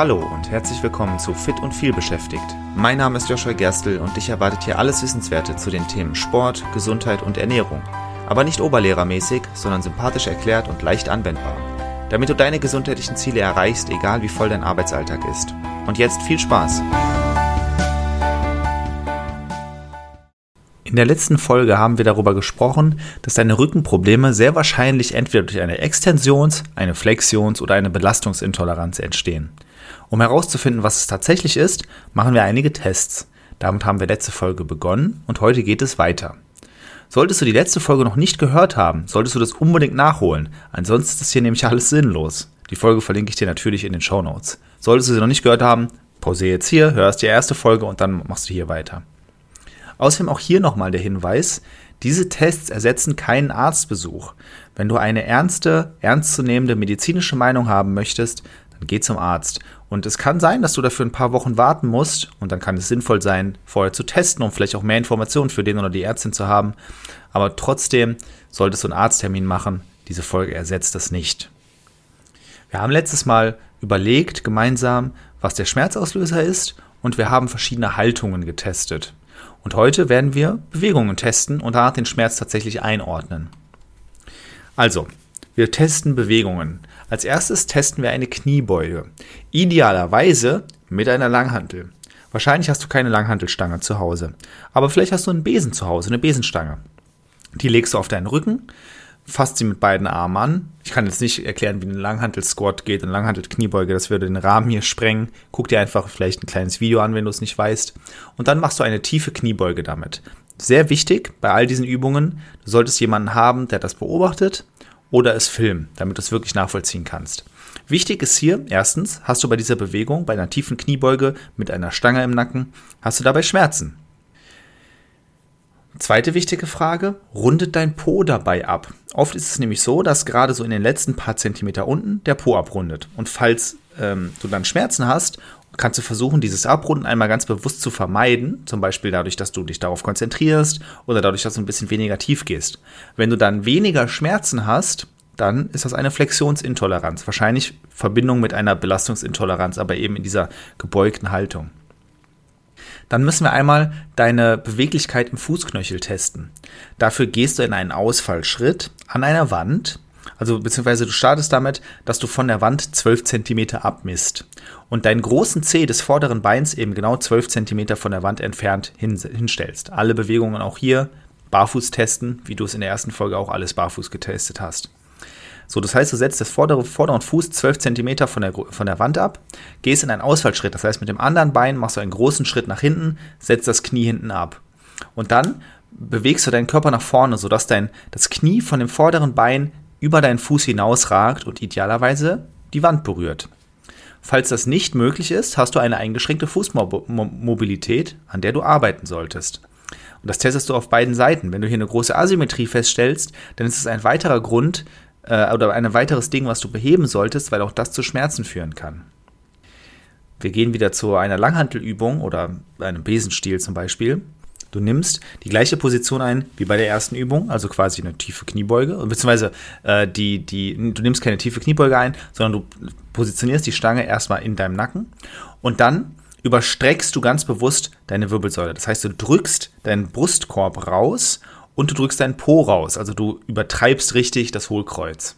Hallo und herzlich willkommen zu Fit und viel beschäftigt. Mein Name ist Joshua Gerstl und dich erwartet hier alles Wissenswerte zu den Themen Sport, Gesundheit und Ernährung. Aber nicht oberlehrermäßig, sondern sympathisch erklärt und leicht anwendbar. Damit du deine gesundheitlichen Ziele erreichst, egal wie voll dein Arbeitsalltag ist. Und jetzt viel Spaß! In der letzten Folge haben wir darüber gesprochen, dass deine Rückenprobleme sehr wahrscheinlich entweder durch eine Extensions-, eine Flexions- oder eine Belastungsintoleranz entstehen. Um herauszufinden, was es tatsächlich ist, machen wir einige Tests. Damit haben wir letzte Folge begonnen und heute geht es weiter. Solltest du die letzte Folge noch nicht gehört haben, solltest du das unbedingt nachholen. Ansonsten ist das hier nämlich alles sinnlos. Die Folge verlinke ich dir natürlich in den Show Notes. Solltest du sie noch nicht gehört haben, pausiere jetzt hier, hörst die erste Folge und dann machst du hier weiter. Außerdem auch hier nochmal der Hinweis, diese Tests ersetzen keinen Arztbesuch. Wenn du eine ernste, ernstzunehmende medizinische Meinung haben möchtest, dann geh zum Arzt. Und es kann sein, dass du dafür ein paar Wochen warten musst und dann kann es sinnvoll sein, vorher zu testen, um vielleicht auch mehr Informationen für den oder die Ärztin zu haben. Aber trotzdem solltest du einen Arzttermin machen. Diese Folge ersetzt das nicht. Wir haben letztes Mal überlegt gemeinsam, was der Schmerzauslöser ist und wir haben verschiedene Haltungen getestet. Und heute werden wir Bewegungen testen und danach den Schmerz tatsächlich einordnen. Also, wir testen Bewegungen. Als erstes testen wir eine Kniebeuge. Idealerweise mit einer Langhantel. Wahrscheinlich hast du keine Langhantelstange zu Hause. Aber vielleicht hast du einen Besen zu Hause, eine Besenstange. Die legst du auf deinen Rücken, fasst sie mit beiden Armen an. Ich kann jetzt nicht erklären, wie ein Langhantel-Squat geht, eine Langhantel-Kniebeuge, das würde den Rahmen hier sprengen. Guck dir einfach vielleicht ein kleines Video an, wenn du es nicht weißt. Und dann machst du eine tiefe Kniebeuge damit. Sehr wichtig bei all diesen Übungen, du solltest jemanden haben, der das beobachtet oder es filmt, damit du es wirklich nachvollziehen kannst. Wichtig ist hier, erstens, hast du bei dieser Bewegung, bei einer tiefen Kniebeuge mit einer Stange im Nacken, hast du dabei Schmerzen. Zweite wichtige Frage, rundet dein Po dabei ab? Oft ist es nämlich so, dass gerade so in den letzten paar Zentimeter unten der Po abrundet. Und falls ähm, du dann Schmerzen hast, kannst du versuchen, dieses Abrunden einmal ganz bewusst zu vermeiden. Zum Beispiel dadurch, dass du dich darauf konzentrierst oder dadurch, dass du ein bisschen weniger tief gehst. Wenn du dann weniger Schmerzen hast, dann ist das eine Flexionsintoleranz. Wahrscheinlich Verbindung mit einer Belastungsintoleranz, aber eben in dieser gebeugten Haltung. Dann müssen wir einmal deine Beweglichkeit im Fußknöchel testen. Dafür gehst du in einen Ausfallschritt an einer Wand, also beziehungsweise du startest damit, dass du von der Wand 12 cm abmisst und deinen großen Zeh des vorderen Beins eben genau 12 cm von der Wand entfernt hin, hinstellst. Alle Bewegungen auch hier barfuß testen, wie du es in der ersten Folge auch alles barfuß getestet hast. So, das heißt, du setzt das vordere, vorderen Fuß 12 cm von der, von der Wand ab, gehst in einen Ausfallschritt. Das heißt, mit dem anderen Bein machst du einen großen Schritt nach hinten, setzt das Knie hinten ab. Und dann bewegst du deinen Körper nach vorne, sodass dein, das Knie von dem vorderen Bein über deinen Fuß hinausragt und idealerweise die Wand berührt. Falls das nicht möglich ist, hast du eine eingeschränkte Fußmobilität, an der du arbeiten solltest. Und das testest du auf beiden Seiten. Wenn du hier eine große Asymmetrie feststellst, dann ist es ein weiterer Grund, äh, oder ein weiteres Ding, was du beheben solltest, weil auch das zu Schmerzen führen kann. Wir gehen wieder zu einer Langhantelübung oder einem Besenstiel zum Beispiel. Du nimmst die gleiche Position ein wie bei der ersten Übung, also quasi eine tiefe Kniebeuge, beziehungsweise äh, die, die, du nimmst keine tiefe Kniebeuge ein, sondern du positionierst die Stange erstmal in deinem Nacken und dann überstreckst du ganz bewusst deine Wirbelsäule. Das heißt, du drückst deinen Brustkorb raus und du drückst deinen Po raus, also du übertreibst richtig das Hohlkreuz.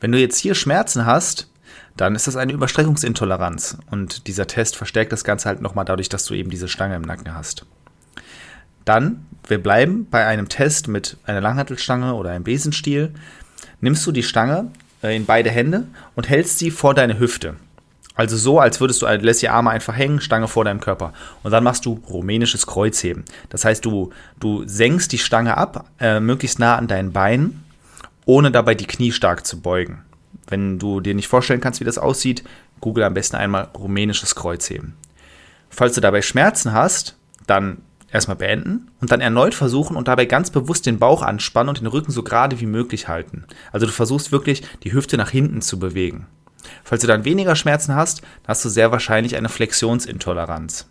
Wenn du jetzt hier Schmerzen hast, dann ist das eine Überstreckungsintoleranz und dieser Test verstärkt das Ganze halt nochmal dadurch, dass du eben diese Stange im Nacken hast. Dann, wir bleiben bei einem Test mit einer Langhantelstange oder einem Besenstiel, nimmst du die Stange äh, in beide Hände und hältst sie vor deine Hüfte. Also so, als würdest du, lässt die Arme einfach hängen, Stange vor deinem Körper. Und dann machst du rumänisches Kreuzheben. Das heißt, du, du senkst die Stange ab, äh, möglichst nah an dein Bein, ohne dabei die Knie stark zu beugen. Wenn du dir nicht vorstellen kannst, wie das aussieht, google am besten einmal rumänisches Kreuzheben. Falls du dabei Schmerzen hast, dann erstmal beenden und dann erneut versuchen und dabei ganz bewusst den Bauch anspannen und den Rücken so gerade wie möglich halten. Also du versuchst wirklich, die Hüfte nach hinten zu bewegen. Falls du dann weniger Schmerzen hast, hast du sehr wahrscheinlich eine Flexionsintoleranz.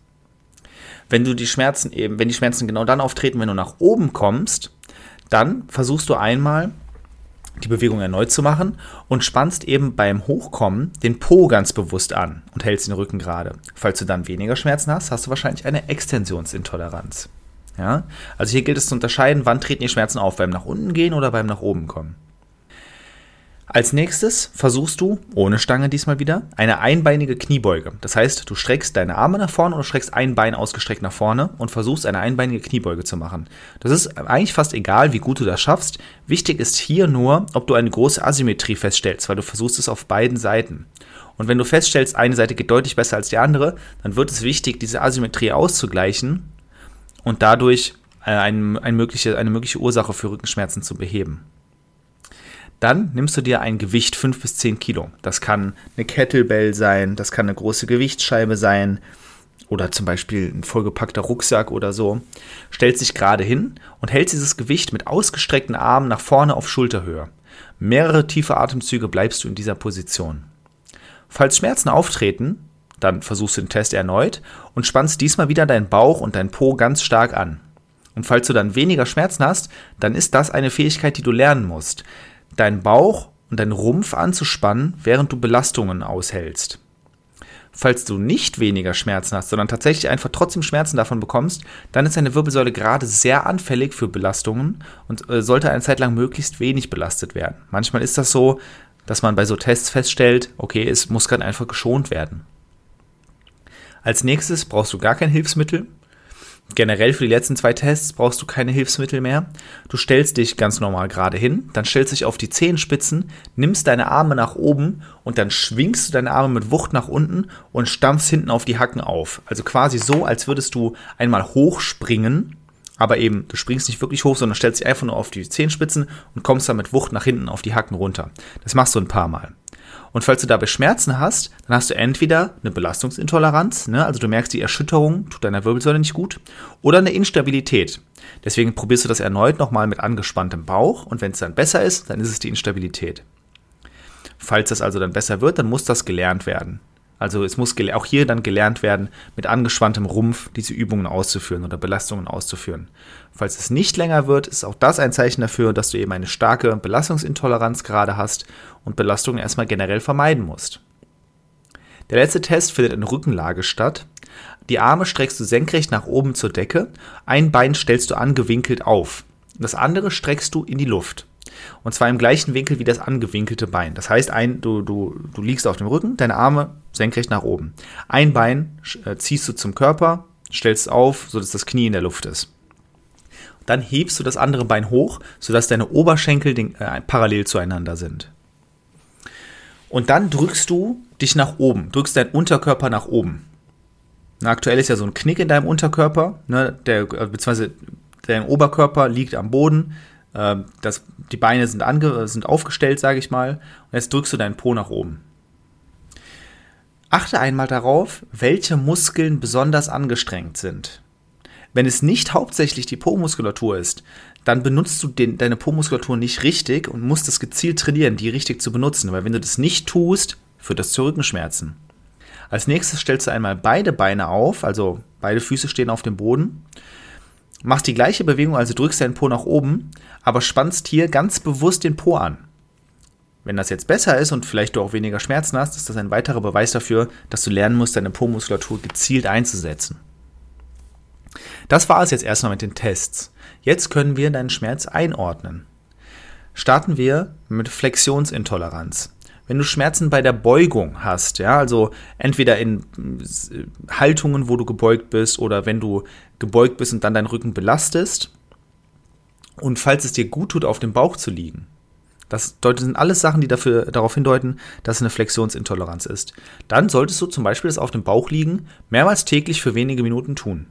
Wenn du die Schmerzen eben, wenn die Schmerzen genau dann auftreten, wenn du nach oben kommst, dann versuchst du einmal die Bewegung erneut zu machen und spannst eben beim Hochkommen den Po ganz bewusst an und hältst den Rücken gerade. Falls du dann weniger Schmerzen hast, hast du wahrscheinlich eine Extensionsintoleranz. Ja? Also hier gilt es zu unterscheiden, wann treten die Schmerzen auf, beim nach unten gehen oder beim nach oben kommen. Als nächstes versuchst du, ohne Stange diesmal wieder, eine einbeinige Kniebeuge. Das heißt, du streckst deine Arme nach vorne und streckst ein Bein ausgestreckt nach vorne und versuchst eine einbeinige Kniebeuge zu machen. Das ist eigentlich fast egal, wie gut du das schaffst. Wichtig ist hier nur, ob du eine große Asymmetrie feststellst, weil du versuchst es auf beiden Seiten. Und wenn du feststellst, eine Seite geht deutlich besser als die andere, dann wird es wichtig, diese Asymmetrie auszugleichen und dadurch äh, ein, ein mögliche, eine mögliche Ursache für Rückenschmerzen zu beheben. Dann nimmst du dir ein Gewicht 5 bis 10 Kilo. Das kann eine Kettlebell sein, das kann eine große Gewichtsscheibe sein oder zum Beispiel ein vollgepackter Rucksack oder so. Stellst dich gerade hin und hältst dieses Gewicht mit ausgestreckten Armen nach vorne auf Schulterhöhe. Mehrere tiefe Atemzüge bleibst du in dieser Position. Falls Schmerzen auftreten, dann versuchst du den Test erneut und spannst diesmal wieder deinen Bauch und deinen Po ganz stark an. Und falls du dann weniger Schmerzen hast, dann ist das eine Fähigkeit, die du lernen musst deinen Bauch und deinen Rumpf anzuspannen, während du Belastungen aushältst. Falls du nicht weniger Schmerzen hast, sondern tatsächlich einfach trotzdem Schmerzen davon bekommst, dann ist deine Wirbelsäule gerade sehr anfällig für Belastungen und äh, sollte eine Zeit lang möglichst wenig belastet werden. Manchmal ist das so, dass man bei so Tests feststellt, okay, es muss gerade einfach geschont werden. Als nächstes brauchst du gar kein Hilfsmittel, Generell für die letzten zwei Tests brauchst du keine Hilfsmittel mehr. Du stellst dich ganz normal gerade hin, dann stellst dich auf die Zehenspitzen, nimmst deine Arme nach oben und dann schwingst du deine Arme mit Wucht nach unten und stampfst hinten auf die Hacken auf. Also quasi so, als würdest du einmal hochspringen, aber eben, du springst nicht wirklich hoch, sondern stellst dich einfach nur auf die Zehenspitzen und kommst dann mit Wucht nach hinten auf die Hacken runter. Das machst du ein paar Mal. Und falls du dabei Schmerzen hast, dann hast du entweder eine Belastungsintoleranz, ne, also du merkst, die Erschütterung tut deiner Wirbelsäule nicht gut, oder eine Instabilität. Deswegen probierst du das erneut nochmal mit angespanntem Bauch und wenn es dann besser ist, dann ist es die Instabilität. Falls das also dann besser wird, dann muss das gelernt werden. Also es muss auch hier dann gelernt werden, mit angespanntem Rumpf diese Übungen auszuführen oder Belastungen auszuführen. Falls es nicht länger wird, ist auch das ein Zeichen dafür, dass du eben eine starke Belastungsintoleranz gerade hast und Belastungen erstmal generell vermeiden musst. Der letzte Test findet in Rückenlage statt. Die Arme streckst du senkrecht nach oben zur Decke, ein Bein stellst du angewinkelt auf, das andere streckst du in die Luft. Und zwar im gleichen Winkel wie das angewinkelte Bein. Das heißt, ein, du, du, du liegst auf dem Rücken, deine Arme senkrecht nach oben. Ein Bein äh, ziehst du zum Körper, stellst auf, sodass das Knie in der Luft ist. Dann hebst du das andere Bein hoch, sodass deine Oberschenkel den, äh, parallel zueinander sind. Und dann drückst du dich nach oben, drückst deinen Unterkörper nach oben. Na, aktuell ist ja so ein Knick in deinem Unterkörper, ne, der, äh, beziehungsweise dein Oberkörper liegt am Boden, ähm, das, die Beine sind, ange, sind aufgestellt, sage ich mal. Und jetzt drückst du deinen Po nach oben. Achte einmal darauf, welche Muskeln besonders angestrengt sind. Wenn es nicht hauptsächlich die Po-Muskulatur ist, dann benutzt du den, deine Po-Muskulatur nicht richtig und musst es gezielt trainieren, die richtig zu benutzen. Weil wenn du das nicht tust, führt das zu Rückenschmerzen. Als nächstes stellst du einmal beide Beine auf, also beide Füße stehen auf dem Boden Machst die gleiche Bewegung, also drückst deinen Po nach oben, aber spannst hier ganz bewusst den Po an. Wenn das jetzt besser ist und vielleicht du auch weniger Schmerzen hast, ist das ein weiterer Beweis dafür, dass du lernen musst, deine Po-Muskulatur gezielt einzusetzen. Das war es jetzt erstmal mit den Tests. Jetzt können wir deinen Schmerz einordnen. Starten wir mit Flexionsintoleranz. Wenn du Schmerzen bei der Beugung hast, ja, also entweder in äh, Haltungen, wo du gebeugt bist, oder wenn du gebeugt bist und dann deinen Rücken belastest, und falls es dir gut tut, auf dem Bauch zu liegen, das sind alles Sachen, die dafür, darauf hindeuten, dass es eine Flexionsintoleranz ist. Dann solltest du zum Beispiel das auf dem Bauch liegen mehrmals täglich für wenige Minuten tun.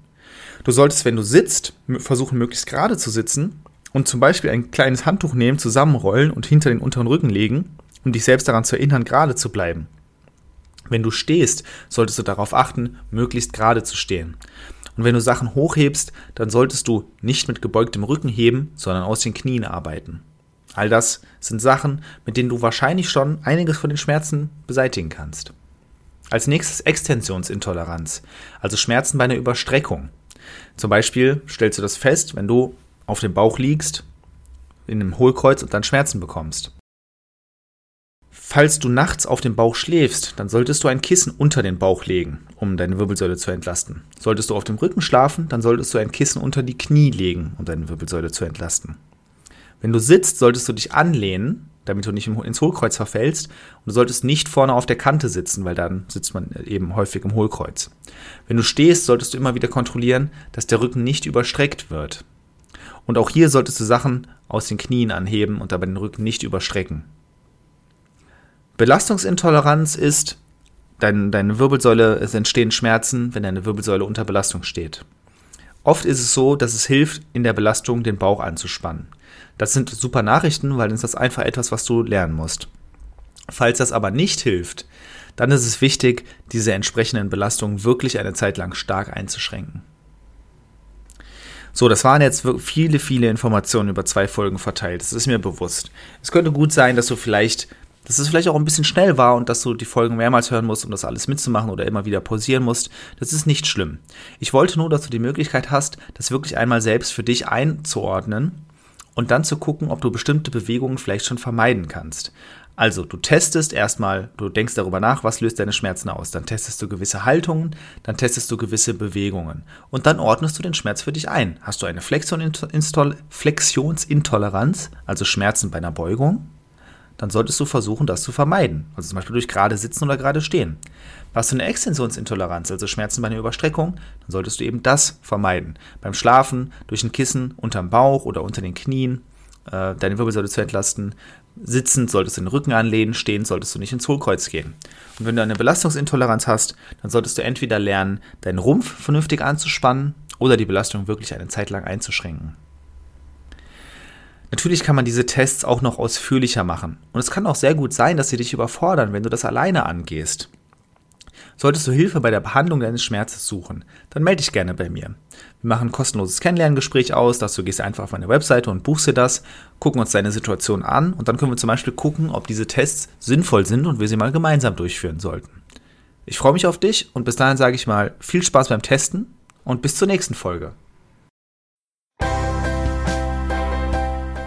Du solltest, wenn du sitzt, versuchen, möglichst gerade zu sitzen und zum Beispiel ein kleines Handtuch nehmen, zusammenrollen und hinter den unteren Rücken legen um dich selbst daran zu erinnern, gerade zu bleiben. Wenn du stehst, solltest du darauf achten, möglichst gerade zu stehen. Und wenn du Sachen hochhebst, dann solltest du nicht mit gebeugtem Rücken heben, sondern aus den Knien arbeiten. All das sind Sachen, mit denen du wahrscheinlich schon einiges von den Schmerzen beseitigen kannst. Als nächstes Extensionsintoleranz, also Schmerzen bei einer Überstreckung. Zum Beispiel stellst du das fest, wenn du auf dem Bauch liegst, in einem Hohlkreuz und dann Schmerzen bekommst. Falls du nachts auf dem Bauch schläfst, dann solltest du ein Kissen unter den Bauch legen, um deine Wirbelsäule zu entlasten. Solltest du auf dem Rücken schlafen, dann solltest du ein Kissen unter die Knie legen, um deine Wirbelsäule zu entlasten. Wenn du sitzt, solltest du dich anlehnen, damit du nicht ins Hohlkreuz verfällst. Und du solltest nicht vorne auf der Kante sitzen, weil dann sitzt man eben häufig im Hohlkreuz. Wenn du stehst, solltest du immer wieder kontrollieren, dass der Rücken nicht überstreckt wird. Und auch hier solltest du Sachen aus den Knien anheben und dabei den Rücken nicht überstrecken. Belastungsintoleranz ist, dein, deine Wirbelsäule, es entstehen Schmerzen, wenn deine Wirbelsäule unter Belastung steht. Oft ist es so, dass es hilft, in der Belastung den Bauch anzuspannen. Das sind super Nachrichten, weil dann ist das einfach etwas, was du lernen musst. Falls das aber nicht hilft, dann ist es wichtig, diese entsprechenden Belastungen wirklich eine Zeit lang stark einzuschränken. So, das waren jetzt viele, viele Informationen über zwei Folgen verteilt. Das ist mir bewusst. Es könnte gut sein, dass du vielleicht dass es vielleicht auch ein bisschen schnell war und dass du die Folgen mehrmals hören musst, um das alles mitzumachen oder immer wieder pausieren musst. Das ist nicht schlimm. Ich wollte nur, dass du die Möglichkeit hast, das wirklich einmal selbst für dich einzuordnen und dann zu gucken, ob du bestimmte Bewegungen vielleicht schon vermeiden kannst. Also, du testest erstmal, du denkst darüber nach, was löst deine Schmerzen aus. Dann testest du gewisse Haltungen, dann testest du gewisse Bewegungen. Und dann ordnest du den Schmerz für dich ein. Hast du eine Flexionsintoleranz, also Schmerzen bei einer Beugung? Dann solltest du versuchen, das zu vermeiden. Also zum Beispiel durch gerade sitzen oder gerade stehen. Hast du eine Extensionsintoleranz, also Schmerzen bei einer Überstreckung, dann solltest du eben das vermeiden. Beim Schlafen, durch ein Kissen unterm Bauch oder unter den Knien, äh, deine Wirbelsäule zu entlasten. Sitzend solltest du den Rücken anlehnen, stehend solltest du nicht ins Hohlkreuz gehen. Und wenn du eine Belastungsintoleranz hast, dann solltest du entweder lernen, deinen Rumpf vernünftig anzuspannen oder die Belastung wirklich eine Zeit lang einzuschränken. Natürlich kann man diese Tests auch noch ausführlicher machen. Und es kann auch sehr gut sein, dass sie dich überfordern, wenn du das alleine angehst. Solltest du Hilfe bei der Behandlung deines Schmerzes suchen, dann melde dich gerne bei mir. Wir machen ein kostenloses Kennenlerngespräch aus, dazu gehst du einfach auf meine Webseite und buchst dir das, gucken uns deine Situation an und dann können wir zum Beispiel gucken, ob diese Tests sinnvoll sind und wir sie mal gemeinsam durchführen sollten. Ich freue mich auf dich und bis dahin sage ich mal viel Spaß beim Testen und bis zur nächsten Folge.